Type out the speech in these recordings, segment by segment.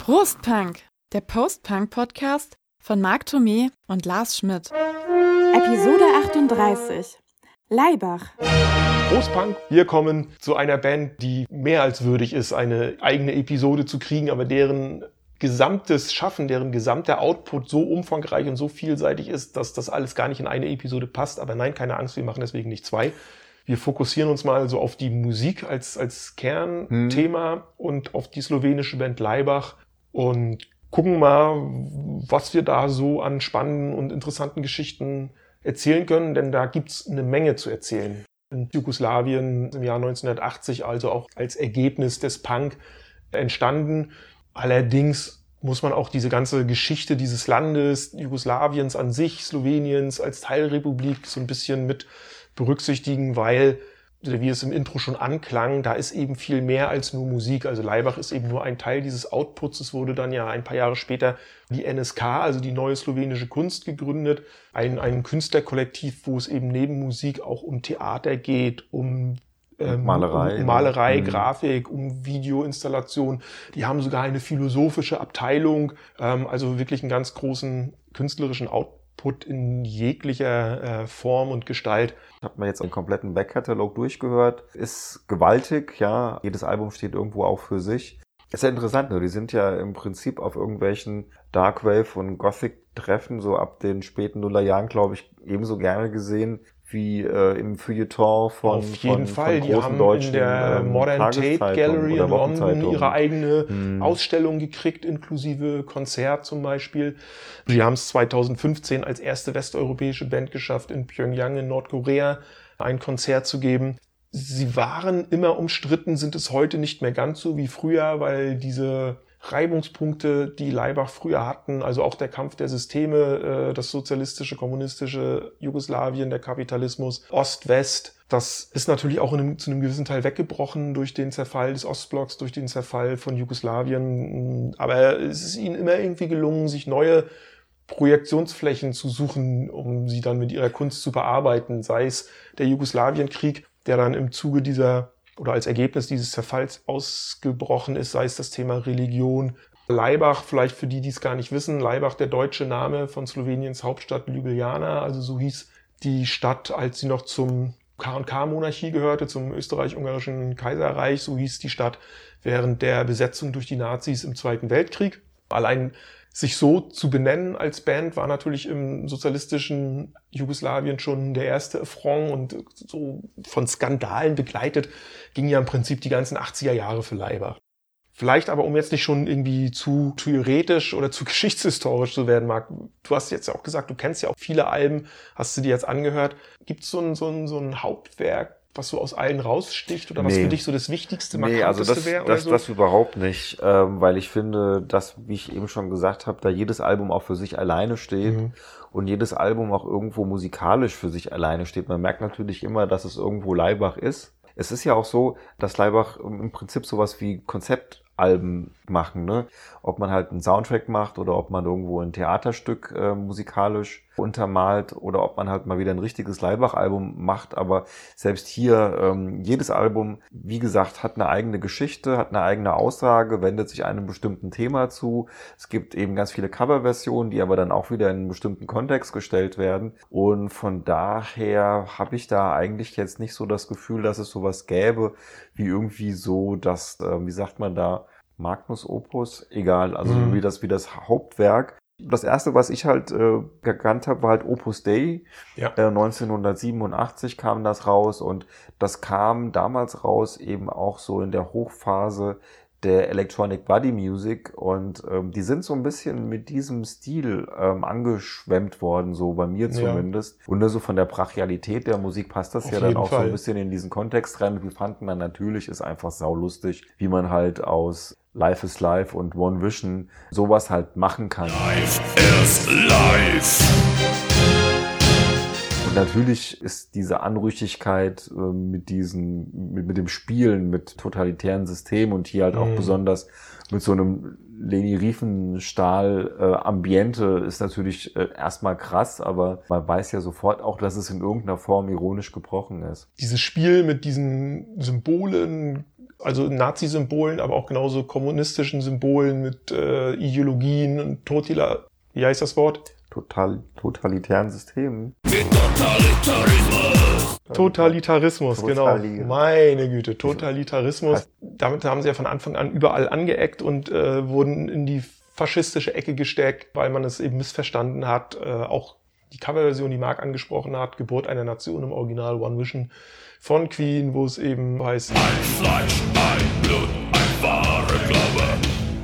Prostpunk, der Postpunk-Podcast von Marc Thomé und Lars Schmidt. Episode 38. Leibach. Prostpunk. Wir kommen zu einer Band, die mehr als würdig ist, eine eigene Episode zu kriegen, aber deren gesamtes Schaffen, deren gesamter Output so umfangreich und so vielseitig ist, dass das alles gar nicht in eine Episode passt. Aber nein, keine Angst, wir machen deswegen nicht zwei. Wir fokussieren uns mal so auf die Musik als, als Kernthema hm. und auf die slowenische Band Leibach und gucken mal, was wir da so an spannenden und interessanten Geschichten erzählen können, denn da gibt's eine Menge zu erzählen. In Jugoslawien im Jahr 1980, also auch als Ergebnis des Punk entstanden. Allerdings muss man auch diese ganze Geschichte dieses Landes, Jugoslawiens an sich, Sloweniens als Teilrepublik so ein bisschen mit berücksichtigen, weil wie es im Intro schon anklang, da ist eben viel mehr als nur Musik. Also Leibach ist eben nur ein Teil dieses Outputs. Es wurde dann ja ein paar Jahre später die NSK, also die neue slowenische Kunst, gegründet. Ein, ein Künstlerkollektiv, wo es eben neben Musik auch um Theater geht, um ähm, Malerei, um Malerei mhm. Grafik, um Videoinstallation. Die haben sogar eine philosophische Abteilung, ähm, also wirklich einen ganz großen künstlerischen Output. Output in jeglicher äh, Form und Gestalt. Habe mir jetzt einen kompletten Backkatalog durchgehört. Ist gewaltig, ja. Jedes Album steht irgendwo auch für sich. Ist ja interessant, ne? Die sind ja im Prinzip auf irgendwelchen Darkwave und Gothic-Treffen so ab den späten Nullerjahren, glaube ich, ebenso gerne gesehen wie äh, im Feuilleton von Auf jeden von, Fall, von die haben in der ähm, Modern Tate Gallery in London ihre eigene hm. Ausstellung gekriegt, inklusive Konzert zum Beispiel. Sie haben es 2015 als erste westeuropäische Band geschafft, in Pyongyang in Nordkorea ein Konzert zu geben. Sie waren immer umstritten, sind es heute nicht mehr ganz so wie früher, weil diese Reibungspunkte, die Leibach früher hatten, also auch der Kampf der Systeme, äh, das sozialistische, kommunistische Jugoslawien, der Kapitalismus, Ost-West, das ist natürlich auch einem, zu einem gewissen Teil weggebrochen durch den Zerfall des Ostblocks, durch den Zerfall von Jugoslawien. Aber es ist ihnen immer irgendwie gelungen, sich neue Projektionsflächen zu suchen, um sie dann mit ihrer Kunst zu bearbeiten, sei es der Jugoslawienkrieg, der dann im Zuge dieser oder als Ergebnis dieses Zerfalls ausgebrochen ist, sei es das Thema Religion. Leibach, vielleicht für die, die es gar nicht wissen, Leibach, der deutsche Name von Sloweniens Hauptstadt Ljubljana, also so hieß die Stadt, als sie noch zum K&K-Monarchie gehörte, zum österreich-ungarischen Kaiserreich, so hieß die Stadt während der Besetzung durch die Nazis im Zweiten Weltkrieg. Allein sich so zu benennen als Band war natürlich im sozialistischen Jugoslawien schon der erste Affront und so von Skandalen begleitet ging ja im Prinzip die ganzen 80er Jahre für Leiber. Vielleicht aber, um jetzt nicht schon irgendwie zu theoretisch oder zu geschichtshistorisch zu werden, Marc, du hast jetzt ja auch gesagt, du kennst ja auch viele Alben, hast du dir jetzt angehört. Gibt es so ein, so, ein, so ein Hauptwerk, was so aus allen raussticht oder was für dich so das Wichtigste, nee, also das, wäre? Das, so? das überhaupt nicht, ähm, weil ich finde, dass, wie ich eben schon gesagt habe, da jedes Album auch für sich alleine steht mhm. und jedes Album auch irgendwo musikalisch für sich alleine steht. Man merkt natürlich immer, dass es irgendwo Leibach ist. Es ist ja auch so, dass Leibach im Prinzip sowas wie Konzept Alben machen, ne? Ob man halt einen Soundtrack macht oder ob man irgendwo ein Theaterstück äh, musikalisch untermalt oder ob man halt mal wieder ein richtiges Leibach-Album macht. Aber selbst hier, ähm, jedes Album, wie gesagt, hat eine eigene Geschichte, hat eine eigene Aussage, wendet sich einem bestimmten Thema zu. Es gibt eben ganz viele Coverversionen, die aber dann auch wieder in einen bestimmten Kontext gestellt werden. Und von daher habe ich da eigentlich jetzt nicht so das Gefühl, dass es sowas gäbe, wie irgendwie so, dass, äh, wie sagt man da, Magnus Opus, egal, also mhm. wie das wie das Hauptwerk. Das erste, was ich halt äh, gekannt habe, war halt Opus Dei. Ja. Äh, 1987 kam das raus und das kam damals raus eben auch so in der Hochphase der Electronic Body Music und ähm, die sind so ein bisschen mit diesem Stil ähm, angeschwemmt worden, so bei mir zumindest. Ja. Und so von der Brachialität der Musik passt das Auf ja dann auch Fall. so ein bisschen in diesen Kontext rein. Wir fanden dann natürlich, ist einfach saulustig, wie man halt aus Life is Life und One Vision sowas halt machen kann. Life is Life natürlich ist diese Anrüchigkeit äh, mit diesen, mit, mit dem Spielen, mit totalitären Systemen und hier halt auch mhm. besonders mit so einem Leni Riefenstahl äh, Ambiente ist natürlich äh, erstmal krass, aber man weiß ja sofort auch, dass es in irgendeiner Form ironisch gebrochen ist. Dieses Spiel mit diesen Symbolen, also Nazi-Symbolen, aber auch genauso kommunistischen Symbolen mit äh, Ideologien und Totila, wie heißt das Wort? Total, totalitären Systemen. Totalitarismus. Totalitarismus, Totali genau. Meine Güte, Totalitarismus. Damit haben sie ja von Anfang an überall angeeckt und äh, wurden in die faschistische Ecke gesteckt, weil man es eben missverstanden hat. Äh, auch die Coverversion, die Marc angesprochen hat, Geburt einer Nation im Original One Vision von Queen, wo es eben heißt Ein Fleisch, ein Blut, ein wahrer Glaube,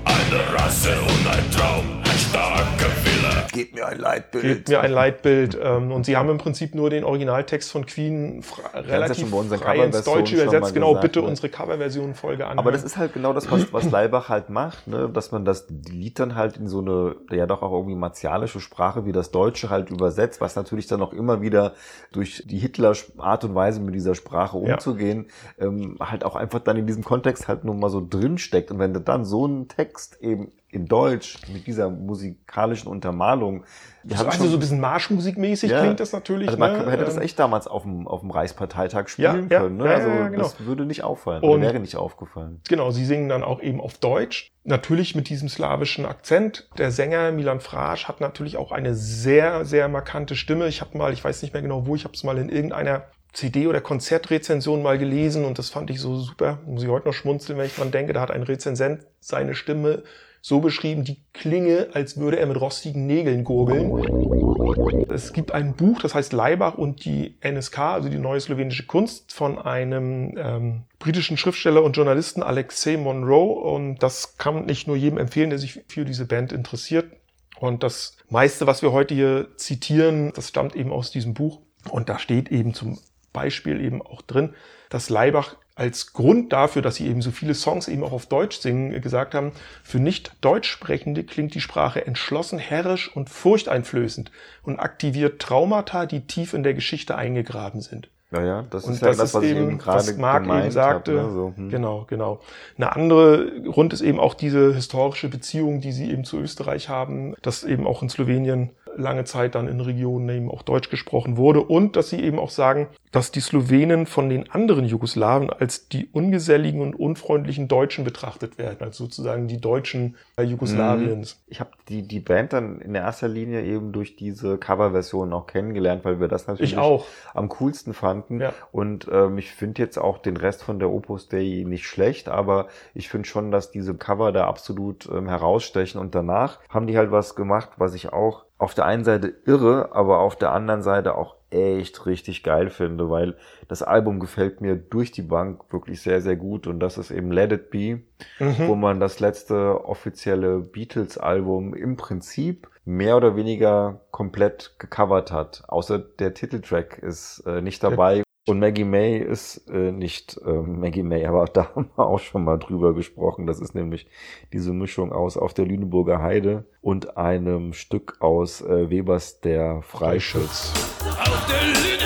eine Rasse und ein Traum starker Wille. Gebt mir ein Leitbild. Gebt mir ein Leitbild. Ähm, und sie haben im Prinzip nur den Originaltext von Queen relativ ja frei ins Deutsche übersetzt. Genau, gesagt, bitte ne? unsere Coverversion Folge an. Aber das ist halt genau das, was, was Leibach halt macht, ne? dass man das Lied dann halt in so eine, ja doch auch irgendwie martialische Sprache wie das Deutsche halt übersetzt, was natürlich dann auch immer wieder durch die Hitler-Art und Weise mit dieser Sprache umzugehen, ja. ähm, halt auch einfach dann in diesem Kontext halt nur mal so drinsteckt. Und wenn du dann so einen Text eben in Deutsch mit dieser musikalischen Untermalung. Die also, also so ein bisschen Marschmusikmäßig ja, klingt das natürlich. Also man ne? hätte das ähm, echt damals auf dem, auf dem Reichsparteitag spielen ja, können. Ne? Ja, also ja, genau. das würde nicht auffallen und wäre nicht aufgefallen. Genau, sie singen dann auch eben auf Deutsch. Natürlich mit diesem slawischen Akzent. Der Sänger Milan Frasch hat natürlich auch eine sehr, sehr markante Stimme. Ich habe mal, ich weiß nicht mehr genau wo, ich habe es mal in irgendeiner CD- oder Konzertrezension mal gelesen und das fand ich so super. Muss ich heute noch schmunzeln, wenn ich dran denke. Da hat ein Rezensent seine Stimme so beschrieben, die Klinge, als würde er mit rostigen Nägeln gurgeln. Es gibt ein Buch, das heißt Leibach und die NSK, also die neue slowenische Kunst, von einem ähm, britischen Schriftsteller und Journalisten Alexei Monroe. Und das kann nicht nur jedem empfehlen, der sich für diese Band interessiert. Und das meiste, was wir heute hier zitieren, das stammt eben aus diesem Buch. Und da steht eben zum Beispiel eben auch drin, dass Leibach als Grund dafür, dass sie eben so viele Songs eben auch auf Deutsch singen, gesagt haben, für nicht Deutschsprechende klingt die Sprache entschlossen, herrisch und furchteinflößend und aktiviert Traumata, die tief in der Geschichte eingegraben sind. Naja, das und ist ja das, was eben, ich eben gerade was Marc eben sagte. Hab, ne? so, hm. Genau, genau. Eine andere Grund ist eben auch diese historische Beziehung, die sie eben zu Österreich haben, dass eben auch in Slowenien lange Zeit dann in Regionen eben auch Deutsch gesprochen wurde und dass sie eben auch sagen, dass die Slowenen von den anderen Jugoslawen als die ungeselligen und unfreundlichen Deutschen betrachtet werden, als sozusagen die Deutschen Jugoslawiens. Mhm. Ich habe die, die Band dann in erster Linie eben durch diese Coverversion auch kennengelernt, weil wir das natürlich am coolsten fanden. Ja. Und ähm, ich finde jetzt auch den Rest von der Opus Dei nicht schlecht, aber ich finde schon, dass diese Cover da absolut ähm, herausstechen und danach haben die halt was gemacht, was ich auch auf der einen Seite irre, aber auf der anderen Seite auch echt richtig geil finde, weil das Album gefällt mir durch die Bank wirklich sehr, sehr gut und das ist eben Let It Be, mhm. wo man das letzte offizielle Beatles-Album im Prinzip mehr oder weniger komplett gecovert hat. Außer der Titeltrack ist äh, nicht dabei und Maggie May ist äh, nicht äh, Maggie May, aber da haben wir auch schon mal drüber gesprochen. Das ist nämlich diese Mischung aus Auf der Lüneburger Heide und einem Stück aus äh, Webers Der Freischütz. Auf der Lüneburger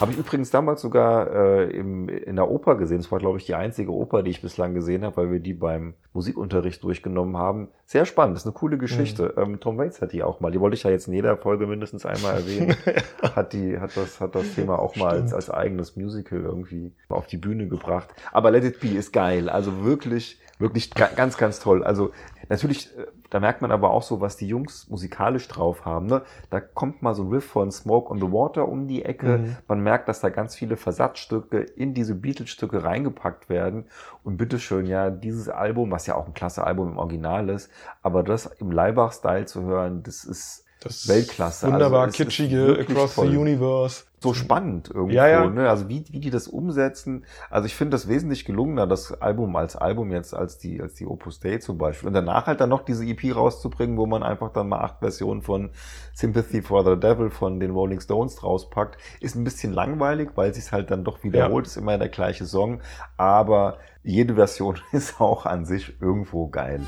Habe ich übrigens damals sogar äh, im, in der Oper gesehen. Das war, glaube ich, die einzige Oper, die ich bislang gesehen habe, weil wir die beim Musikunterricht durchgenommen haben. Sehr spannend, das ist eine coole Geschichte. Mhm. Ähm, Tom Waits hat die auch mal. Die wollte ich ja jetzt in jeder Folge mindestens einmal erwähnen. hat die, hat das, hat das Thema auch mal als, als eigenes Musical irgendwie auf die Bühne gebracht. Aber Let It Be ist geil. Also wirklich, wirklich ganz, ganz toll. Also natürlich, äh, da merkt man aber auch so, was die Jungs musikalisch drauf haben. Ne? Da kommt mal so ein Riff von Smoke on the Water um die Ecke. Mhm. Man merkt, dass da ganz viele Versatzstücke in diese Beatles-Stücke reingepackt werden. Und bitteschön, ja, dieses Album, was ja auch ein klasse Album im Original ist, aber das im Leibach-Style zu hören, das ist das Weltklasse. Wunderbar also, kitschige Across toll. the Universe. So spannend irgendwo, ja, ja. Ne? Also wie, wie die das umsetzen. Also ich finde das wesentlich gelungener, das Album als Album jetzt als die, als die Opus Dei zum Beispiel. Und danach halt dann noch diese EP rauszubringen, wo man einfach dann mal acht Versionen von Sympathy for the Devil von den Rolling Stones rauspackt, ist ein bisschen langweilig, weil sich halt dann doch wiederholt, ja. ist immer der gleiche Song. Aber jede Version ist auch an sich irgendwo geil.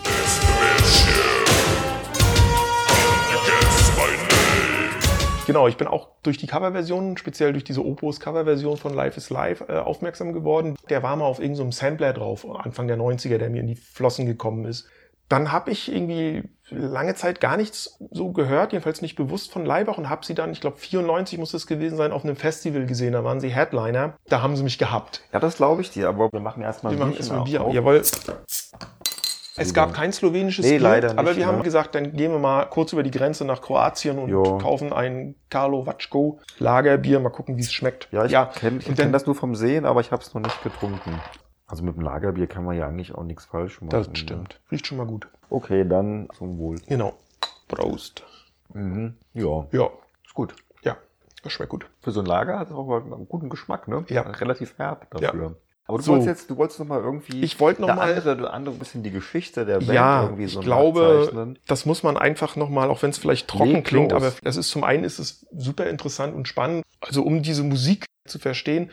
Genau, ich bin auch durch die Coverversion, speziell durch diese Opus Coverversion von Life is Life äh, aufmerksam geworden. Der war mal auf irgendeinem so Sampler drauf, Anfang der 90er, der mir in die Flossen gekommen ist. Dann habe ich irgendwie lange Zeit gar nichts so gehört, jedenfalls nicht bewusst von Leibach und habe sie dann, ich glaube 94 muss es gewesen sein, auf einem Festival gesehen. Da waren sie Headliner. Da haben sie mich gehabt. Ja, das glaube ich dir, aber wir machen erstmal wir machen erstmal Bier. Auf. Jawohl. Es gab kein slowenisches nee, Bier, leider nicht, aber wir ne? haben gesagt, dann gehen wir mal kurz über die Grenze nach Kroatien und Jo. kaufen ein Carlo Vatschko Lagerbier, mal gucken, wie es schmeckt. Ja, ich kenne und kenn das nur vom Sehen, aber ich habe es noch nicht getrunken. Also mit dem Lagerbier kann man ja eigentlich auch nichts falsch machen. Das ne? stimmt. Riecht schon mal gut. Okay, dann zum Wohl. Genau. Prost. Mhm. Ja, Ja, ist gut. ja, das schmeckt gut. Für so ein Lager hat es auch einen guten Geschmack, ne? Ja. Relativ herb dafür. Aber du So. wolltest jetzt, du wolltest noch mal irgendwie Ich wollte noch mal- andere, andere bisschen die Geschichte der Band Ja, irgendwie so ich glaube, das muss man einfach nochmal, auch wenn es vielleicht trocken Leg klingt, los. aber das ist zum einen ist es super interessant und spannend. Also um diese Musik zu verstehen,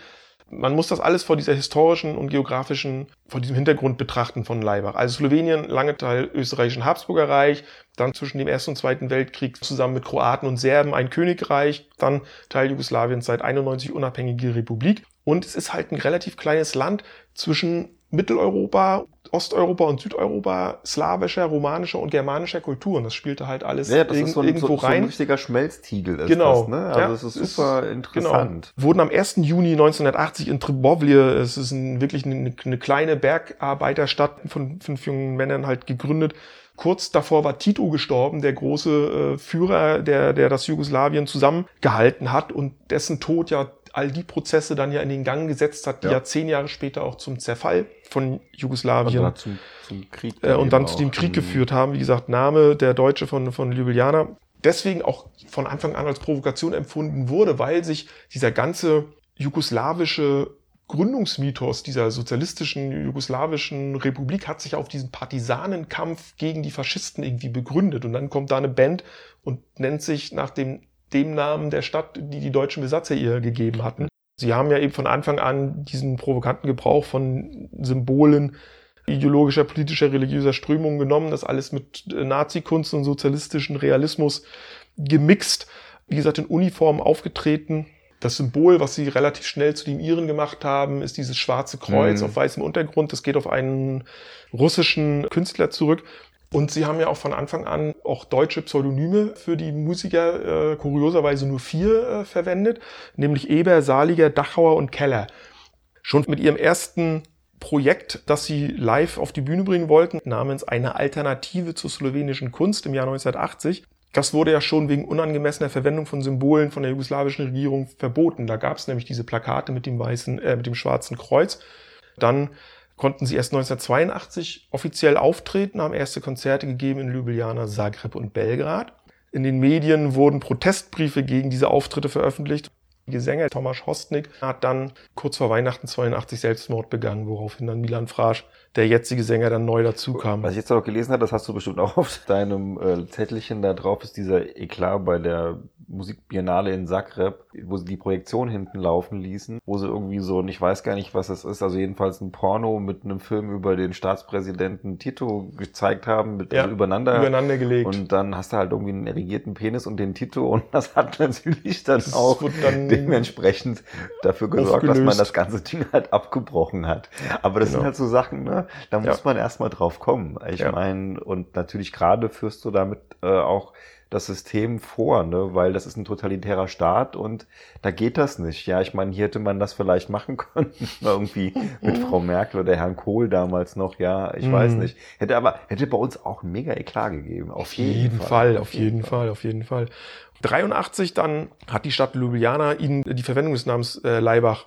man muss das alles vor dieser historischen und geografischen, vor diesem Hintergrund betrachten von Laibach. Also Slowenien, lange Teil österreichischen Habsburger Reich, dann zwischen dem Ersten und Zweiten Weltkrieg zusammen mit Kroaten und Serben ein Königreich, dann Teil Jugoslawiens seit 91 unabhängige Republik. Und es ist halt ein relativ kleines Land zwischen Mitteleuropa, Osteuropa und Südeuropa, slawischer, romanischer und germanischer Kulturen. Das spielte halt alles Ja, das irg- ist so ein, irgendwo so, so ein rein. richtiger Schmelztiegel ist Genau. das, ne? Also Ja, es ist super ist- interessant. Genau. Wurden am 1. Juni 1980 in Tribovlje, es ist ein, wirklich eine, eine kleine Bergarbeiterstadt von fünf jungen Männern halt gegründet. Kurz davor war Tito gestorben, der große äh, Führer, der, der das Jugoslawien zusammengehalten hat und dessen Tod ja all die Prozesse dann ja in den Gang gesetzt hat, die Ja. ja, zehn Jahre später auch zum Zerfall von Und Jugoslawien dann zum, zum Krieg. äh, und dann zu dem. Krieg geführt haben. Wie gesagt, Name der Deutsche von, von Ljubljana. Deswegen auch von Anfang an als Provokation empfunden wurde, weil sich dieser ganze jugoslawische Gründungsmythos dieser sozialistischen jugoslawischen Republik hat sich auf diesen Partisanenkampf gegen die Faschisten irgendwie begründet. Und dann kommt da eine Band und nennt sich nach dem, dem Namen der Stadt, die die deutschen Besatzer ihr gegeben hatten. Sie haben ja eben von Anfang an diesen provokanten Gebrauch von Symbolen ideologischer, politischer, religiöser Strömungen genommen, das alles mit äh, Nazi-Kunst und sozialistischen Realismus gemixt. Wie gesagt, in Uniform aufgetreten. Das Symbol, was sie relativ schnell zu dem ihren gemacht haben, ist dieses schwarze Kreuz Mhm. auf weißem Untergrund. Das geht auf einen russischen Künstler zurück. Und sie haben ja auch von Anfang an auch deutsche Pseudonyme für die Musiker, äh, kurioserweise nur vier äh, verwendet, nämlich Eber, Saliger, Dachauer und Keller. Schon mit ihrem ersten Projekt, das sie live auf die Bühne bringen wollten, namens Eine Alternative zur slowenischen Kunst im Jahr 1980. Das wurde ja schon wegen unangemessener Verwendung von Symbolen von der jugoslawischen Regierung verboten. Da gab es nämlich diese Plakate mit dem weißen, äh, mit dem schwarzen Kreuz. Dann konnten sie erst 1982 offiziell auftreten, haben erste Konzerte gegeben in Ljubljana, Zagreb und Belgrad. In den Medien wurden Protestbriefe gegen diese Auftritte veröffentlicht. Der Sänger Tomasz Hostnik hat dann kurz vor Weihnachten 82 Selbstmord begangen, woraufhin dann Milan Frasch, der jetzige Sänger, dann neu dazukam. Was ich jetzt noch gelesen habe, das hast du bestimmt auch auf deinem äh, Zettelchen da drauf, ist dieser Eklat bei der Musikbiennale in Zagreb, wo sie die Projektion hinten laufen ließen, wo sie irgendwie so, und ich weiß gar nicht, was das ist, also jedenfalls ein Porno mit einem Film über den Staatspräsidenten Tito gezeigt haben, mit, Ja, also übereinander. Übereinander gelegt. Und dann hast du halt irgendwie einen erigierten Penis und den Tito und das hat natürlich dann Das auch dann dementsprechend dafür gesorgt, dass man das ganze Ding halt abgebrochen hat. Aber das Genau. sind halt so Sachen, ne? Da muss Ja. man erstmal drauf kommen. Ich Ja. meine, und natürlich gerade führst du damit äh, auch das System vor, ne? weil das ist ein totalitärer Staat und da geht das nicht. Ja, ich meine, hier hätte man das vielleicht machen können, irgendwie mit Frau Merkel oder Herrn Kohl damals noch, ja, ich weiß Mhm. nicht. Hätte aber, hätte bei uns auch mega Eklat gegeben. Auf jeden Fall, auf jeden Fall, auf jeden Fall. 83 dann hat die Stadt Ljubljana ihnen die Verwendung des Namens äh, Leibach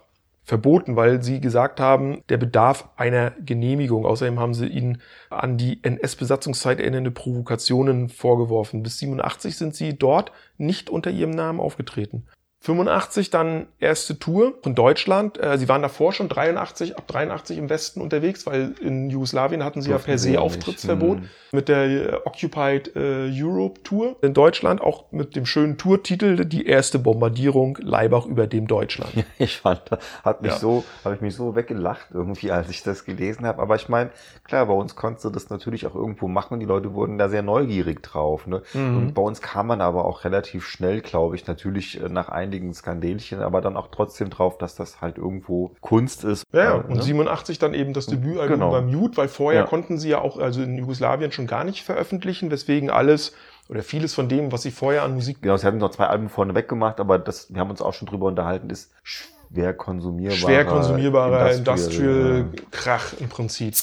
verboten, weil sie gesagt haben, der bedarf einer Genehmigung. Außerdem haben sie ihnen an die NS-Besatzungszeit erinnernde Provokationen vorgeworfen. Bis 87 sind sie dort nicht unter ihrem Namen aufgetreten. 85 dann erste Tour von Deutschland. Äh, sie waren davor schon 83, ab 83 im Westen unterwegs, weil in Jugoslawien hatten sie Durften ja per se Auftrittsverbot mhm. mit der äh, Occupied äh, Europe Tour. In Deutschland auch mit dem schönen Tourtitel Die erste Bombardierung Leibach über dem Deutschland. Ja, ich fand, hat mich ja. so, habe ich mich so weggelacht irgendwie, als ich das gelesen habe. Aber ich meine, klar, bei uns konntest du das natürlich auch irgendwo machen. Die Leute wurden da sehr neugierig drauf. Ne? Mhm. Und bei uns kam man aber auch relativ schnell, glaube ich, natürlich äh, nach einigen Skandelchen, aber dann auch trotzdem drauf, dass das halt irgendwo Kunst ist. Ja, äh, und ne? 87 dann eben das Debütalbum genau. beim Mute, weil vorher ja. konnten sie ja auch, also in Jugoslawien schon gar nicht veröffentlichen, weswegen alles oder vieles von dem, was sie vorher an Musik. Genau, sie hatten noch zwei Alben vorne weggemacht, aber das, wir haben uns auch schon drüber unterhalten, ist schwer konsumierbarer. Schwer konsumierbarer Industrial, Industrial Krach im Prinzip.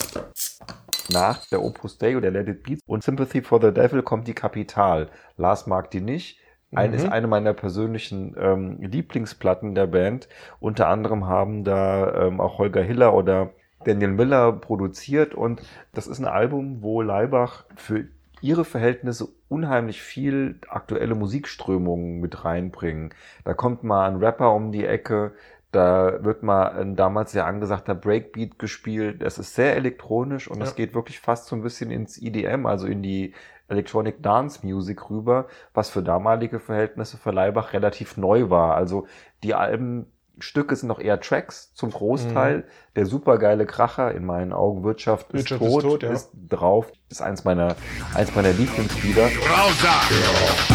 Nach der Opus Dei oder Let It Beat und Sympathy for the Devil kommt die Kapital. Lars mag die nicht. Ein, mhm. ist eine meiner persönlichen ähm, Lieblingsplatten der Band. Unter anderem haben da ähm, auch Holger Hiller oder Daniel Miller produziert und das ist ein Album, wo Leibach für ihre Verhältnisse unheimlich viel aktuelle Musikströmungen mit reinbringen. Da kommt mal ein Rapper um die Ecke, da wird mal ein damals sehr angesagter Breakbeat gespielt. Es ist sehr elektronisch und es ja. geht wirklich fast so ein bisschen ins EDM, also in die Electronic Dance Music rüber, was für damalige Verhältnisse für Leibach relativ neu war. Also die Albenstücke sind noch eher Tracks zum Großteil. Mhm. Der supergeile Kracher, in meinen Augen Wirtschaft, Wirtschaft ist tot, ist, tot, ja. ist drauf. Das ist eins meiner, eins meiner Lieblingslieder. Raus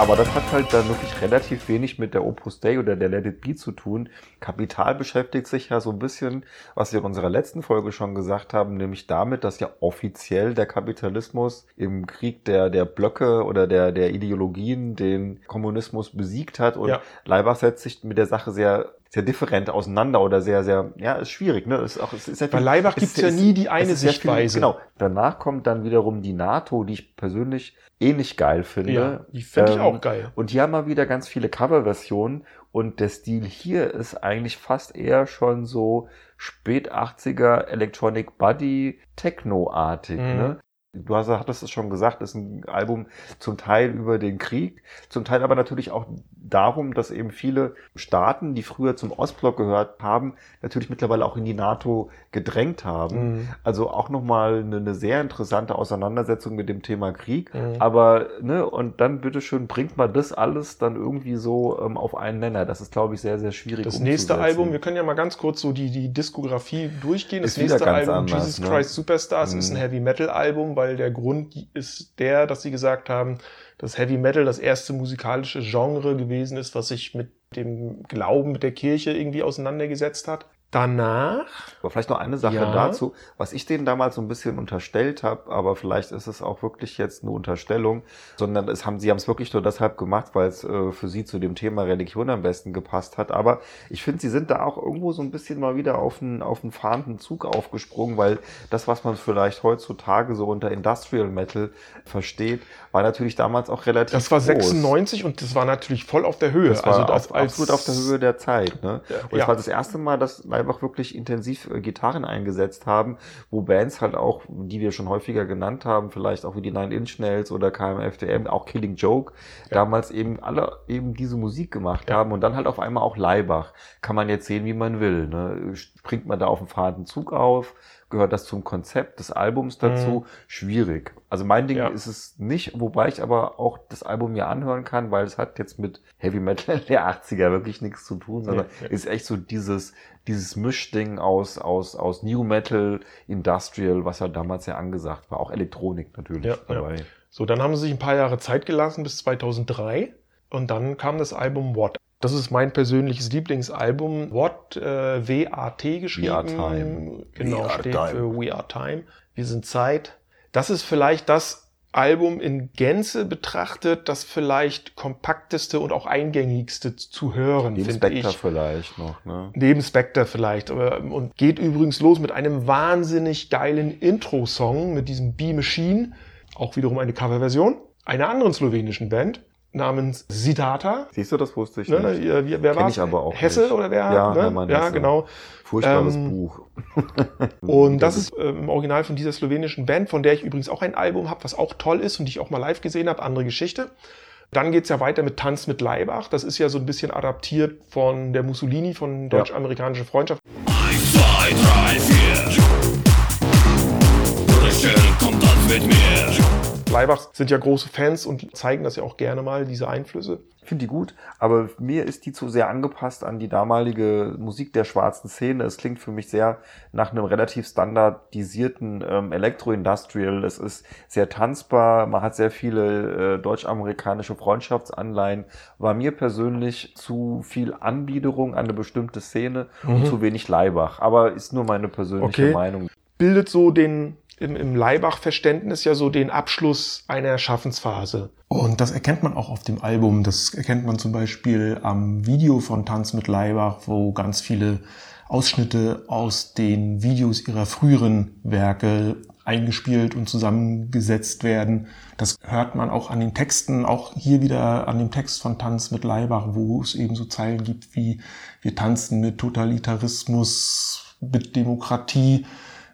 Aber das hat halt dann wirklich relativ wenig mit der Opus Dei oder der Let It Be zu tun. Kapital beschäftigt sich ja so ein bisschen, was wir in unserer letzten Folge schon gesagt haben, nämlich damit, dass ja offiziell der Kapitalismus im Krieg der, der Blöcke oder der, der Ideologien den Kommunismus besiegt hat. Und ja. Leibach setzt sich mit der Sache sehr sehr different auseinander oder sehr, sehr, ja, ist schwierig. Ne? Ist auch, ist, ist Bei Leibach gibt's ja nie die eine Sichtweise. Viel, genau. Danach kommt dann wiederum die NATO, die ich persönlich eh nicht geil finde. Ja, die finde ähm, ich auch geil. Und die haben mal wieder ganz viele Coverversionen und der Stil hier ist eigentlich fast eher schon so spät 80er Electronic Buddy Techno-artig. Mhm. Ne? Du hast, hattest es schon gesagt, ist ein Album zum Teil über den Krieg, zum Teil aber natürlich auch darum, dass eben viele Staaten, die früher zum Ostblock gehört haben, natürlich mittlerweile auch in die NATO gedrängt haben. Mhm. Also auch nochmal eine, eine sehr interessante Auseinandersetzung mit dem Thema Krieg. Mhm. Aber, ne, und dann bitteschön bringt man das alles dann irgendwie so ähm, auf einen Nenner. Das ist, glaube ich, sehr, sehr schwierig. Das nächste Album, wir können ja mal ganz kurz so die, die Diskografie durchgehen. Das ist nächste Album, anders, Jesus ne? Christ Superstars, mhm. ist ein mhm. Heavy Metal Album, weil der Grund ist der, dass sie gesagt haben, dass Heavy Metal das erste musikalische Genre gewesen ist, was sich mit dem Glauben, mit der Kirche irgendwie auseinandergesetzt hat. Danach. Aber vielleicht noch eine Sache ja. dazu, was ich denen damals so ein bisschen unterstellt habe, aber vielleicht ist es auch wirklich jetzt eine Unterstellung, sondern es haben, sie haben es wirklich nur deshalb gemacht, weil es äh, für sie zu dem Thema Religion am besten gepasst hat. Aber ich finde, sie sind da auch irgendwo so ein bisschen mal wieder auf einen, auf einen fahrenden Zug aufgesprungen, weil das, was man vielleicht heutzutage so unter Industrial Metal versteht, war natürlich damals auch relativ Das war groß. 96 und das war natürlich voll auf der Höhe. Das war also das als, absolut auf der Höhe der Zeit. Ne? Und ja. das war das erste Mal, dass einfach wirklich intensiv äh, Gitarren eingesetzt haben, wo Bands halt auch, die wir schon häufiger genannt haben, vielleicht auch wie die Nine Inch Nails oder KMFDM, auch Killing Joke, ja. damals eben alle eben diese Musik gemacht ja. haben und dann halt auf einmal auch Leibach. Kann man jetzt sehen, wie man will. Ne? Springt man da auf den fahrenden Zug auf? Gehört das zum Konzept des Albums dazu? Mhm. Schwierig. Also mein Ding ja. ist es nicht, wobei ich aber auch das Album mir anhören kann, weil es hat jetzt mit Heavy Metal der 80er wirklich nichts zu tun, sondern nee, ist echt so dieses, dieses Mischding aus, aus, aus New Metal, Industrial, was ja damals ja angesagt war. Auch Elektronik natürlich ja, dabei. Ja. So, dann haben sie sich ein paar Jahre Zeit gelassen bis 2003 und dann kam das Album What. Das ist mein persönliches Lieblingsalbum. What, äh, W-A-T geschrieben. We Are Time. Genau, are steht time. für We Are Time. Wir sind Zeit. Das ist vielleicht das Album in Gänze betrachtet, das vielleicht kompakteste und auch eingängigste zu hören, Neben finde ich. vielleicht noch, ne? Neben Spectre vielleicht. Und geht übrigens los mit einem wahnsinnig geilen Intro-Song mit diesem B-Machine. Auch wiederum eine Coverversion einer anderen slowenischen Band namens Siddhartha. Siehst du, das wusste ich ne? nicht. Wer, wer war ich aber auch Hesse nicht. oder wer? Ja, ne? Hermann ja genau. Furchtbares ähm, Buch. und das ist äh, im Original von dieser slowenischen Band, von der ich übrigens auch ein Album habe, was auch toll ist und die ich auch mal live gesehen habe. Andere Geschichte. Dann geht's ja weiter mit Tanz mit Leibach. Das ist ja so ein bisschen adaptiert von der Mussolini, von deutsch-amerikanische Freundschaft. Eins, zwei, drei, vier. Brüssel, kommt das mit mir. Leibach sind ja große Fans und zeigen das ja auch gerne mal, diese Einflüsse. Ich finde die gut, aber mir ist die zu sehr angepasst an die damalige Musik der schwarzen Szene. Es klingt für mich sehr nach einem relativ standardisierten ähm, Elektro-Industrial. Es ist sehr tanzbar, man hat sehr viele äh, deutsch-amerikanische Freundschaftsanleihen. War mir persönlich zu viel Anbiederung an eine bestimmte Szene mhm. und zu wenig Leibach. Aber ist nur meine persönliche okay. Meinung. Bildet so den im, im Leibach-Verständnis ja so den Abschluss einer Schaffensphase. Und das erkennt man auch auf dem Album. Das erkennt man zum Beispiel am Video von Tanz mit Leibach, wo ganz viele Ausschnitte aus den Videos ihrer früheren Werke eingespielt und zusammengesetzt werden. Das hört man auch an den Texten, auch hier wieder an dem Text von Tanz mit Leibach, wo es eben so Zeilen gibt wie wir tanzen mit Totalitarismus, mit Demokratie,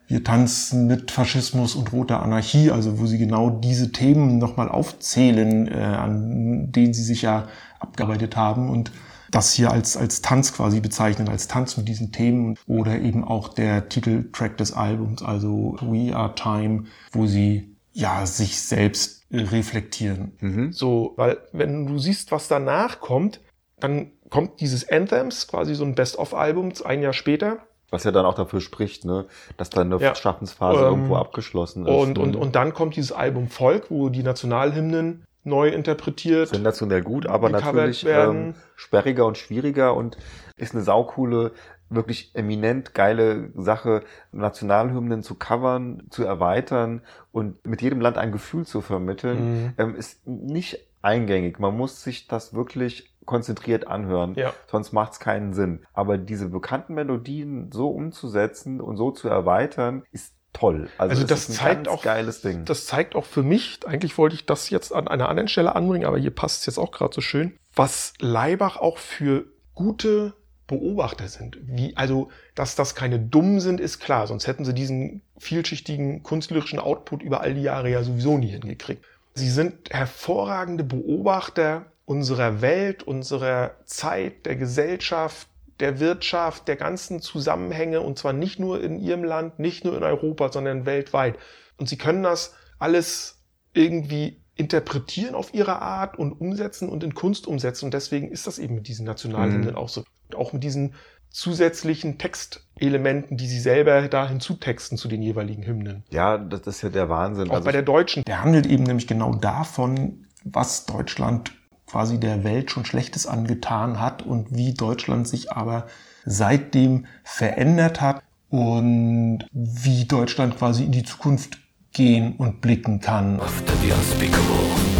wir tanzen mit Faschismus und roter Anarchie, also wo sie genau diese Themen nochmal aufzählen, äh, an denen sie sich ja abgearbeitet haben und das hier als, als Tanz quasi bezeichnen, als Tanz mit diesen Themen oder eben auch der Titeltrack des Albums, also We Are Time, wo sie ja sich selbst reflektieren. Mhm. So, weil wenn du siehst, was danach kommt, dann kommt dieses Anthems, quasi so ein Best-of-Album, ein Jahr später. Was ja dann auch dafür spricht, ne, dass dann eine ja. Schaffensphase ähm, irgendwo abgeschlossen ist. Und, und, und dann kommt dieses Album Volk, wo die Nationalhymnen neu interpretiert. Sensationell gut, aber natürlich ähm, sperriger und schwieriger und ist eine saukoole, wirklich eminent geile Sache, Nationalhymnen zu covern, zu erweitern und mit jedem Land ein Gefühl zu vermitteln, mhm. ähm, ist nicht eingängig. Man muss sich das wirklich konzentriert anhören, ja. sonst macht es keinen Sinn. Aber diese bekannten Melodien so umzusetzen und so zu erweitern, ist toll. Also, also das, zeigt auch geiles Ding. Das zeigt auch für mich, eigentlich wollte ich das jetzt an einer anderen Stelle anbringen, aber hier passt es jetzt auch gerade so schön, was Leibach auch für gute Beobachter sind. Wie, also, dass das keine Dummen sind, ist klar, sonst hätten sie diesen vielschichtigen künstlerischen Output über all die Jahre ja sowieso nie hingekriegt. Sie sind hervorragende Beobachter unserer Welt, unserer Zeit, der Gesellschaft, der Wirtschaft, der ganzen Zusammenhänge und zwar nicht nur in ihrem Land, nicht nur in Europa, sondern weltweit. Und sie können das alles irgendwie interpretieren auf ihre Art und umsetzen und in Kunst umsetzen. Und deswegen ist das eben mit diesen Nationalhymnen mhm. auch so. Und auch mit diesen zusätzlichen Textelementen, die sie selber da hinzutexten zu den jeweiligen Hymnen. Ja, das ist ja der Wahnsinn. Auch also bei der Deutschen. Der handelt eben nämlich genau davon, was Deutschland quasi der Welt schon Schlechtes angetan hat und wie Deutschland sich aber seitdem verändert hat und wie Deutschland quasi in die Zukunft gehen und blicken kann. After the unspeakable,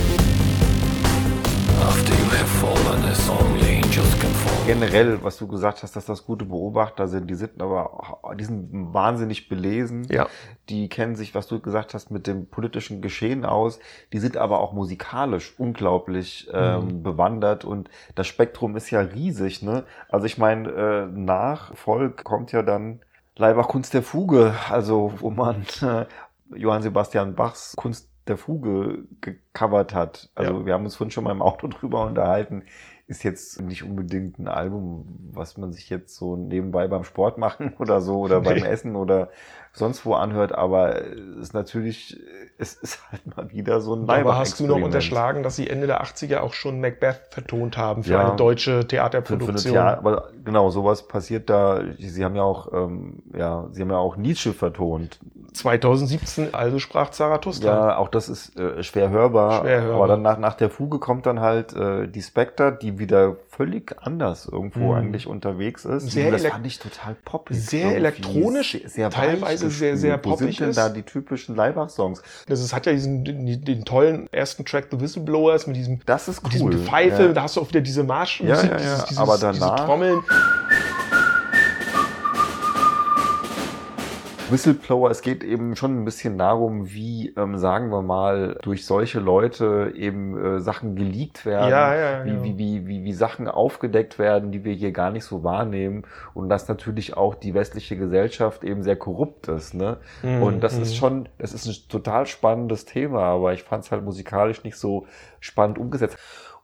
generell, was du gesagt hast, dass das gute Beobachter sind, die sind aber, die sind wahnsinnig belesen. Ja. Die kennen sich, was du gesagt hast, mit dem politischen Geschehen aus. Die sind aber auch musikalisch unglaublich ähm, mhm. bewandert und das Spektrum ist ja riesig. Ne? Also ich meine, äh, nach Volk kommt ja dann Leibach Kunst der Fuge, also wo man äh, Johann Sebastian Bachs Kunst der Fuge gecovert hat. Also ja. wir haben uns vorhin schon mal im Auto drüber unterhalten ist jetzt nicht unbedingt ein Album, was man sich jetzt so nebenbei beim Sport machen oder so oder beim Essen oder sonst wo anhört, aber es ist natürlich, es ist halt mal wieder so ein Aber hast du noch unterschlagen, dass sie Ende der 80er auch schon Macbeth vertont haben für ja, eine deutsche Theaterproduktion? Theater, aber genau, sowas passiert da. Sie haben ja auch, ähm, ja, sie haben ja auch Nietzsche vertont. 2017, also sprach Zarathustra. Ja, auch das ist äh, schwer, hörbar, schwer hörbar. Aber dann nach, nach der Fuge kommt dann halt äh, die Spectre, die wieder völlig anders irgendwo mhm. eigentlich unterwegs ist. Sehr das fand ich total poppig. Sehr elektronisch, sehr, teilweise ist sehr, sehr poppig Wo sind denn da die typischen Leibach-Songs? Das ist, hat ja diesen den, den, tollen ersten Track The Whistleblowers mit diesem, das ist cool. mit diesem Pfeife, ja. da hast du auch wieder diese Marschmusik, ja, ja, ja. Dieses, dieses, Aber danach, diese Trommeln. Whistleblower, es geht eben schon ein bisschen darum, wie, ähm, sagen wir mal, durch solche Leute eben äh, Sachen geleakt werden, ja, ja, wie, genau. wie, wie, wie, wie Sachen aufgedeckt werden, die wir hier gar nicht so wahrnehmen und dass natürlich auch die westliche Gesellschaft eben sehr korrupt ist. Ne? Mhm, Und das ist mhm. schon, das ist ein total spannendes Thema, aber ich fand es halt musikalisch nicht so spannend umgesetzt.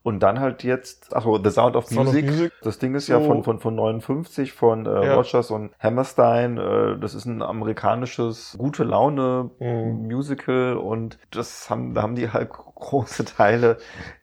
Und dann halt jetzt, also The Sound of Sound of Music. Music. Das Ding ist So. ja von, von, von 59 von äh, Ja. Rogers und Hammerstein. Äh, das ist ein amerikanisches gute Laune Mhm. Musical und das haben, da haben die halt große Teile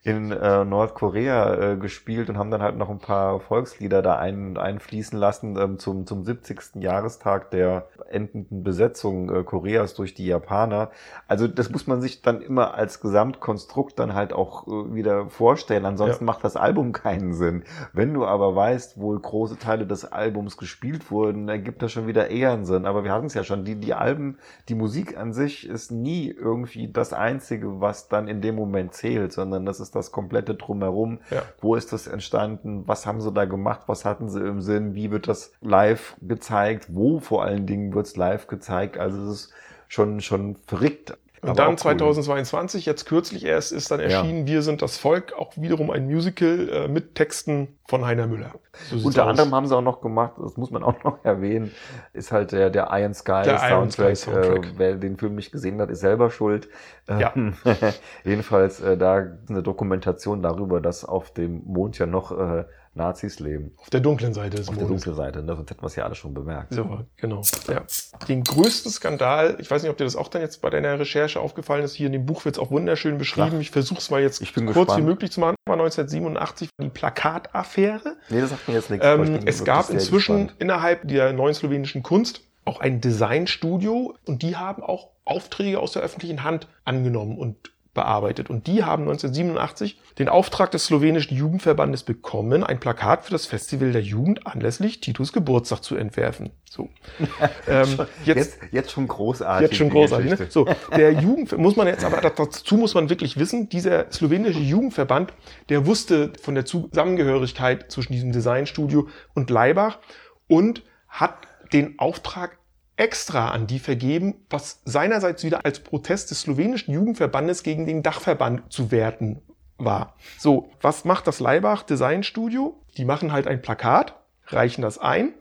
in äh, Nordkorea äh, gespielt und haben dann halt noch ein paar Volkslieder da ein, einfließen lassen ähm, zum, zum 70. Jahrestag der endenden Besetzung äh, Koreas durch die Japaner. Also das muss man sich dann immer als Gesamtkonstrukt dann halt auch äh, wieder vorstellen. Ansonsten macht das Album keinen Sinn. Wenn du aber weißt, wo große Teile des Albums gespielt wurden, dann gibt das schon wieder eher einen Sinn. Aber wir hatten es ja schon, die, die Alben, die Musik an sich ist nie irgendwie das Einzige, was dann in dem Moment zählt, sondern das ist das komplette Drumherum. Ja. Wo ist das entstanden? Was haben sie da gemacht? Was hatten sie im Sinn? Wie wird das live gezeigt? Wo vor allen Dingen wird es live gezeigt? Also es ist schon, schon verrückt. Und aber dann auch cool. 2022, jetzt kürzlich erst, ist dann erschienen Wir sind das Volk, auch wiederum ein Musical äh, mit Texten von Heiner Müller. So Unter aus. anderem haben sie auch noch gemacht, das muss man auch noch erwähnen, ist halt der, der Iron Sky Der Iron Soundtrack. Sky Soundtrack. Äh, wer den Film nicht gesehen hat, ist selber schuld. Ja. Ähm, jedenfalls, äh, da eine Dokumentation darüber, dass auf dem Mond ja noch äh, Nazis leben. Auf der dunklen Seite des Auf der Mondes. dunklen Seite, ne? sonst hätten wir es ja alle schon bemerkt. So, genau. Ja. Den größten Skandal, ich weiß nicht, ob dir das auch dann jetzt bei deiner Recherche aufgefallen ist, hier in dem Buch wird es auch wunderschön beschrieben. Klar. Ich versuche es mal jetzt Ich bin kurz gespannt. wie möglich zu machen. War 1987 die Plakataffäre. Nee, das sagt mir jetzt nichts. Ähm, es gab inzwischen gespannt. innerhalb der neuen slowenischen Kunst auch ein Designstudio und die haben auch Aufträge aus der öffentlichen Hand angenommen und bearbeitet. Und die haben 1987 den Auftrag des slowenischen Jugendverbandes bekommen, ein Plakat für das Festival der Jugend anlässlich Titus Geburtstag zu entwerfen. So. ähm, jetzt, Jetzt, jetzt schon großartig. Jetzt schon großartig. Ne? So, der Jugend muss man jetzt aber dazu muss man wirklich wissen, dieser slowenische Jugendverband, der wusste von der Zusammengehörigkeit zwischen diesem Designstudio und Leibach und hat den Auftrag extra an die vergeben, was seinerseits wieder als Protest des slowenischen Jugendverbandes gegen den Dachverband zu werten war. So, was macht das Leibach Designstudio? Die machen halt ein Plakat, reichen das ein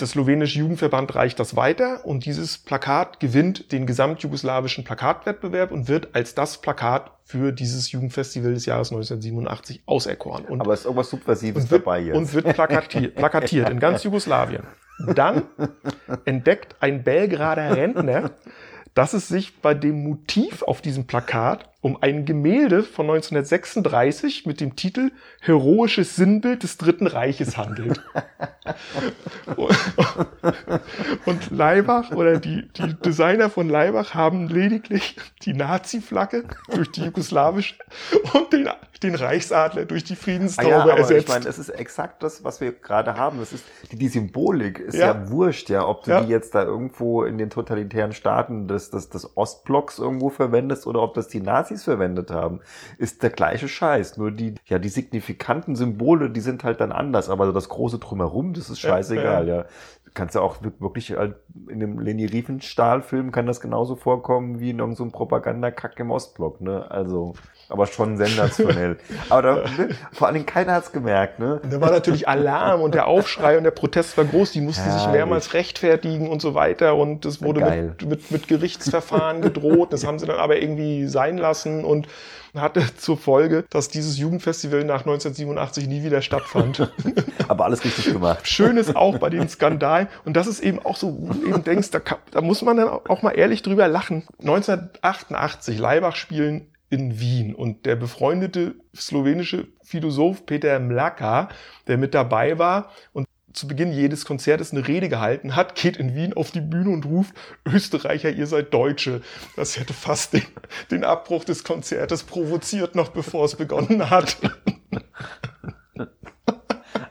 das slowenische Jugendverband reicht das weiter und dieses Plakat gewinnt den gesamtjugoslawischen Plakatwettbewerb und wird als das Plakat für dieses Jugendfestival des Jahres 1987 auserkoren. Und, Aber es ist irgendwas Subversives und wird, dabei jetzt. und wird plakatiert, plakatiert in ganz Jugoslawien. Dann entdeckt ein Belgrader Rentner, dass es sich bei dem Motiv auf diesem Plakat um ein Gemälde von 1936 mit dem Titel Heroisches Sinnbild des Dritten Reiches handelt. Und Leibach oder die, die Designer von Leibach haben lediglich die Nazi-Flagge durch die jugoslawische und den, den Reichsadler durch die Ah Friedenstaube ja, aber ersetzt. ich meine, das ist exakt das, was wir gerade haben. Das ist die, die Symbolik ist Ja. ja. wurscht, ja, ob du Ja. die jetzt da irgendwo in den totalitären Staaten des, des, des Ostblocks irgendwo verwendest oder ob das die Nazis verwendet haben, ist der gleiche Scheiß. Nur die, ja, die signifikanten Symbole, die sind halt dann anders, aber das große drumherum, das ist scheißegal, ja. Du kannst ja auch wirklich halt in dem Leni Riefenstahl-Film kann das genauso vorkommen wie in irgendeinem so Propagandakack im Ostblock, ne? Also, aber schon sensationell. aber da, ne? vor allen Dingen keiner hat's gemerkt, ne? Da war natürlich Alarm und der Aufschrei und der Protest war groß. Die mussten sich Herrlich. mehrmals rechtfertigen und so weiter. Und es wurde mit, mit, mit Gerichtsverfahren gedroht. Das haben sie dann aber irgendwie sein lassen und hatte zur Folge, dass dieses Jugendfestival nach 1987 nie wieder stattfand. Aber alles richtig gemacht. Schön ist auch bei den Skandalen, und das ist eben auch so, wo du eben denkst, da, kann, da muss man dann auch mal ehrlich drüber lachen. 1988, Leibach spielen in Wien und der befreundete slowenische Philosoph Peter Mlaka, der mit dabei war und zu Beginn jedes Konzertes eine Rede gehalten hat, geht in Wien auf die Bühne und ruft, Österreicher, ihr seid Deutsche. Das hätte fast den, den Abbruch des Konzertes provoziert, noch bevor es begonnen hat.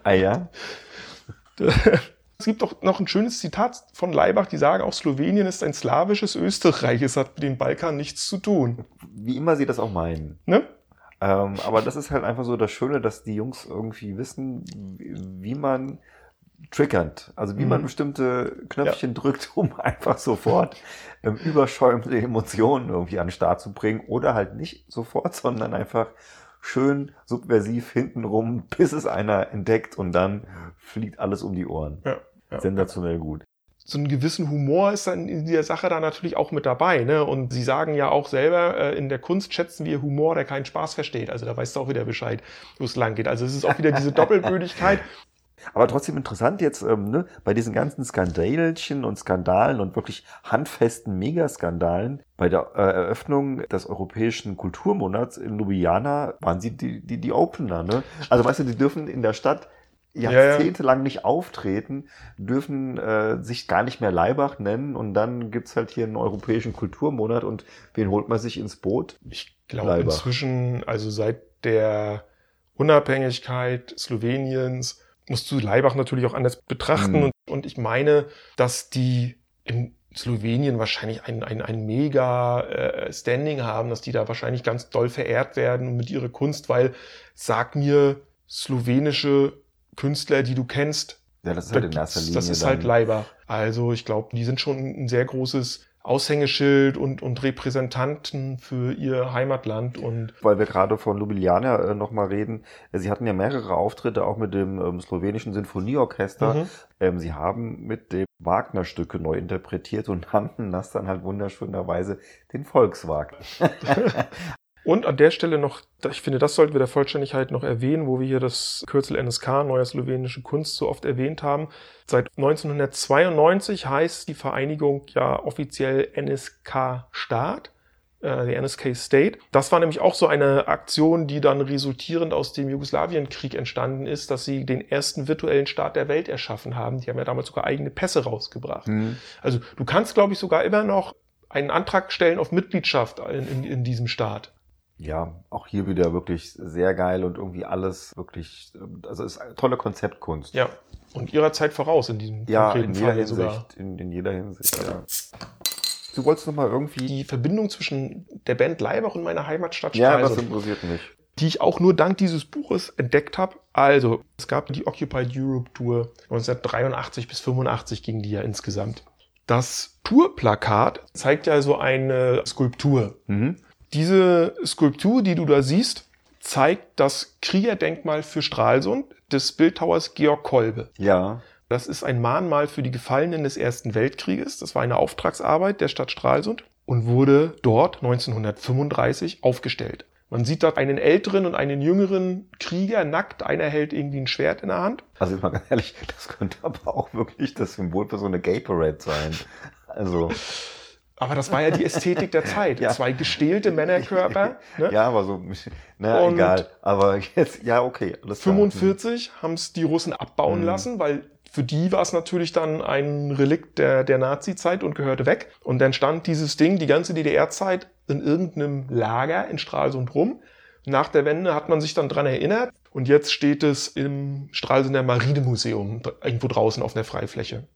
Ah ja? Es gibt auch noch ein schönes Zitat von Leibach, die sagen, auch Slowenien ist ein slawisches Österreich, es hat mit dem Balkan nichts zu tun. Wie immer sie das auch meinen. Ne? Ähm, aber das ist halt einfach so das Schöne, dass die Jungs irgendwie wissen, wie man triggernd. Also wie mhm. man bestimmte Knöpfchen ja. drückt, um einfach sofort ähm, überschäumende Emotionen irgendwie an den Start zu bringen oder halt nicht sofort, sondern einfach schön subversiv hintenrum, bis es einer entdeckt und dann fliegt alles um die Ohren. Ja, ja. Sensationell gut so einen gewissen Humor ist dann in der Sache da natürlich auch mit dabei. Ne? Und Sie sagen ja auch selber, äh, in der Kunst schätzen wir Humor, der keinen Spaß versteht. Also da weißt du auch wieder Bescheid, wo es lang geht. Also es ist auch wieder diese Doppelbödigkeit. Aber trotzdem interessant jetzt ähm, ne, bei diesen ganzen Skandalchen und Skandalen und wirklich handfesten Megaskandalen. Bei der äh, Eröffnung des Europäischen Kulturmonats in Ljubljana waren sie die, die, die Opener. Ne? Also weißt du, die dürfen in der Stadt jahrzehntelang nicht auftreten, dürfen äh, sich gar nicht mehr Leibach nennen und dann gibt's halt hier einen europäischen Kulturmonat und wen holt man sich ins Boot? Ich glaube inzwischen, also seit der Unabhängigkeit Sloweniens musst du Leibach natürlich auch anders betrachten mhm. und, und ich meine, dass die in Slowenien wahrscheinlich ein, ein, ein mega äh, Standing haben, dass die da wahrscheinlich ganz doll verehrt werden mit ihrer Kunst, weil sag mir slowenische Künstler, die du kennst. Ja, das ist halt in erster Linie. Das ist halt Leiber. Also ich glaube, die sind schon ein sehr großes Aushängeschild und, und Repräsentanten für ihr Heimatland und weil wir gerade von Ljubljana äh, nochmal reden, sie hatten ja mehrere Auftritte auch mit dem ähm, slowenischen Sinfonieorchester. Mhm. Ähm, sie haben mit dem Wagner-Stücke neu interpretiert und nannten das dann halt wunderschönerweise den Volkswagen. Und an der Stelle noch, ich finde, das sollten wir der Vollständigkeit noch erwähnen, wo wir hier das Kürzel NSK, Neue Slowenische Kunst, so oft erwähnt haben. Seit 1992 heißt die Vereinigung ja offiziell NSK Staat, äh, die NSK State. Das war nämlich auch so eine Aktion, die dann resultierend aus dem Jugoslawienkrieg entstanden ist, dass sie den ersten virtuellen Staat der Welt erschaffen haben. Die haben ja damals sogar eigene Pässe rausgebracht. Mhm. Also du kannst, glaube ich, sogar immer noch einen Antrag stellen auf Mitgliedschaft in, in, in diesem Staat. Ja, auch hier wieder wirklich sehr geil und irgendwie alles wirklich, also ist eine tolle Konzeptkunst. Ja, und ihrer Zeit voraus in diesem ja, konkreten in jeder Fall Hinsicht, sogar. In, in jeder Hinsicht, ja. Du wolltest noch mal irgendwie... Die Verbindung zwischen der Band Leibach und meiner Heimatstadt Ja, das interessiert mich. Die ich auch nur dank dieses Buches entdeckt habe. Also, es gab die Occupied Europe Tour 1983 bis 85 ging die ja insgesamt. Das Tourplakat zeigt ja so eine Skulptur. Mhm. Diese Skulptur, die du da siehst, zeigt das Kriegerdenkmal für Stralsund des Bildhauers Georg Kolbe. Ja. Das ist ein Mahnmal für die Gefallenen des Ersten Weltkrieges. Das war eine Auftragsarbeit der Stadt Stralsund und wurde dort 1935 aufgestellt. Man sieht dort einen älteren und einen jüngeren Krieger nackt. Einer hält irgendwie ein Schwert in der Hand. Also mal ganz ehrlich, das könnte aber auch wirklich das Symbol für so eine Gay Parade sein. Also. Aber das war ja die Ästhetik der Zeit. ja. Zwei gestählte Männerkörper. Ne? Ja, aber so, na und egal. Aber jetzt, ja, okay. Alles 45 haben es die Russen abbauen mhm. lassen, weil für die war es natürlich dann ein Relikt der, der Nazi-Zeit und gehörte weg. Und dann stand dieses Ding die ganze DDR-Zeit in irgendeinem Lager in Stralsund rum. Nach der Wende hat man sich dann dran erinnert und jetzt steht es im Stralsunder Marinemuseum irgendwo draußen auf der Freifläche.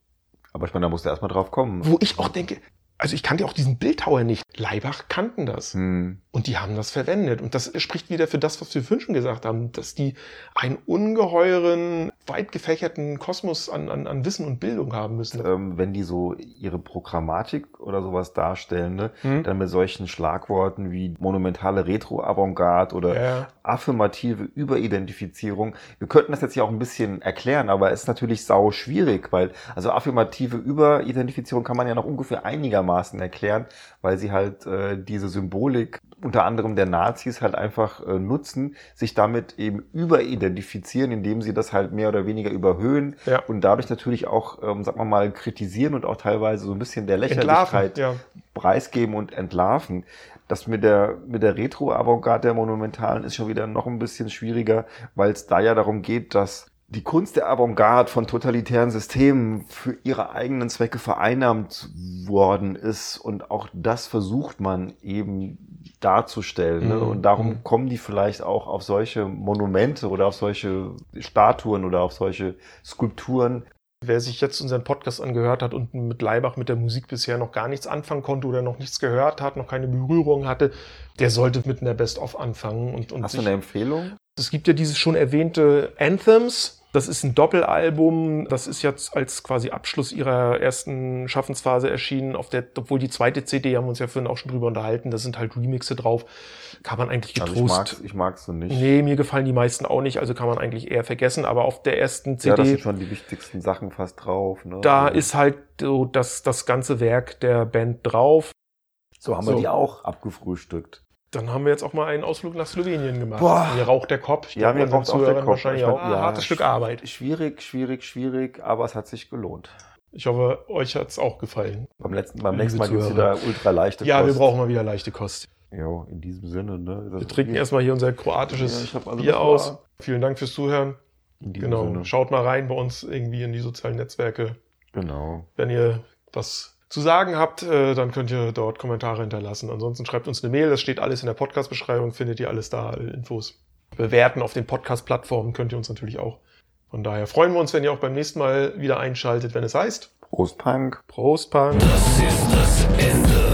Aber ich meine, da musst du erstmal drauf kommen. Wo ich auch denke, also ich kannte auch diesen Bildhauer nicht. Leibach kannten das. Hm. Und die haben das verwendet. Und das spricht wieder für das, was wir schon gesagt haben, dass die einen ungeheuren, weit gefächerten Kosmos an, an, an Wissen und Bildung haben müssen. Ähm, wenn die so ihre Programmatik oder sowas darstellen, ne, hm. dann mit solchen Schlagworten wie monumentale Retro-Avantgarde oder ja. affirmative Überidentifizierung. Wir könnten das jetzt ja auch ein bisschen erklären, aber es ist natürlich sau schwierig, weil also affirmative Überidentifizierung kann man ja noch ungefähr einigermaßen erklären, weil sie halt äh, diese Symbolik unter anderem der Nazis halt einfach äh, nutzen, sich damit eben überidentifizieren, indem sie das halt mehr oder weniger überhöhen ja. und dadurch natürlich auch, ähm, sagen wir mal, kritisieren und auch teilweise so ein bisschen der Lächerlichkeit ja. preisgeben und entlarven. Das mit der, mit der Retro-Avantgarde der Monumentalen ist schon wieder noch ein bisschen schwieriger, weil es da ja darum geht, dass die Kunst der Avantgarde von totalitären Systemen für ihre eigenen Zwecke vereinnahmt worden ist und auch das versucht man eben darzustellen. Ne? Mhm. Und darum mhm. kommen die vielleicht auch auf solche Monumente oder auf solche Statuen oder auf solche Skulpturen. Wer sich jetzt unseren Podcast angehört hat und mit Leibach, mit der Musik bisher noch gar nichts anfangen konnte oder noch nichts gehört hat, noch keine Berührung hatte, der sollte mit einer Best-of anfangen. Und, und Hast du eine Empfehlung? Es gibt ja dieses schon erwähnte Anthems, Das ist ein Doppelalbum. Das ist jetzt als quasi Abschluss ihrer ersten Schaffensphase erschienen. Auf der, obwohl die zweite CD haben wir uns ja vorhin auch schon drüber unterhalten. Da sind halt Remixe drauf. Kann man eigentlich getrost. Also ich mag's, ich mag's so nicht. Nee, mir gefallen die meisten auch nicht. Also kann man eigentlich eher vergessen. Aber auf der ersten CD. Ja, da sind schon die wichtigsten Sachen fast drauf. Ne? Da also. ist halt so das, das ganze Werk der Band drauf. So haben so. wir die auch abgefrühstückt. Dann haben wir jetzt auch mal einen Ausflug nach Slowenien gemacht. Boah. Mir raucht der Kopf. Ja, mir raucht auch der Kopf. Wahrscheinlich auch. Ja, hartes Stück Arbeit. Schwierig, schwierig, schwierig, aber es hat sich gelohnt. Ich hoffe, euch hat es auch gefallen. Beim, letzten, beim nächsten Mal gibt es wieder ultra leichte ja, Kost. Ja, wir brauchen mal wieder leichte Kost. Ja, in diesem Sinne. Ne? wir trinken erstmal hier unser kroatisches ja, Bier aus. Vielen Dank fürs Zuhören. genau. Sinne. Schaut mal rein bei uns irgendwie in die sozialen Netzwerke. Genau. Wenn ihr was zu sagen habt, äh, dann könnt ihr dort Kommentare hinterlassen. Ansonsten schreibt uns eine Mail, das steht alles in der Podcast-Beschreibung, findet ihr alles da, alle Infos. Bewerten auf den Podcast-Plattformen könnt ihr uns natürlich auch. Von daher freuen wir uns, wenn ihr auch beim nächsten Mal wieder einschaltet, wenn es heißt Prost Punk. Prost Punk. Das ist das Ende.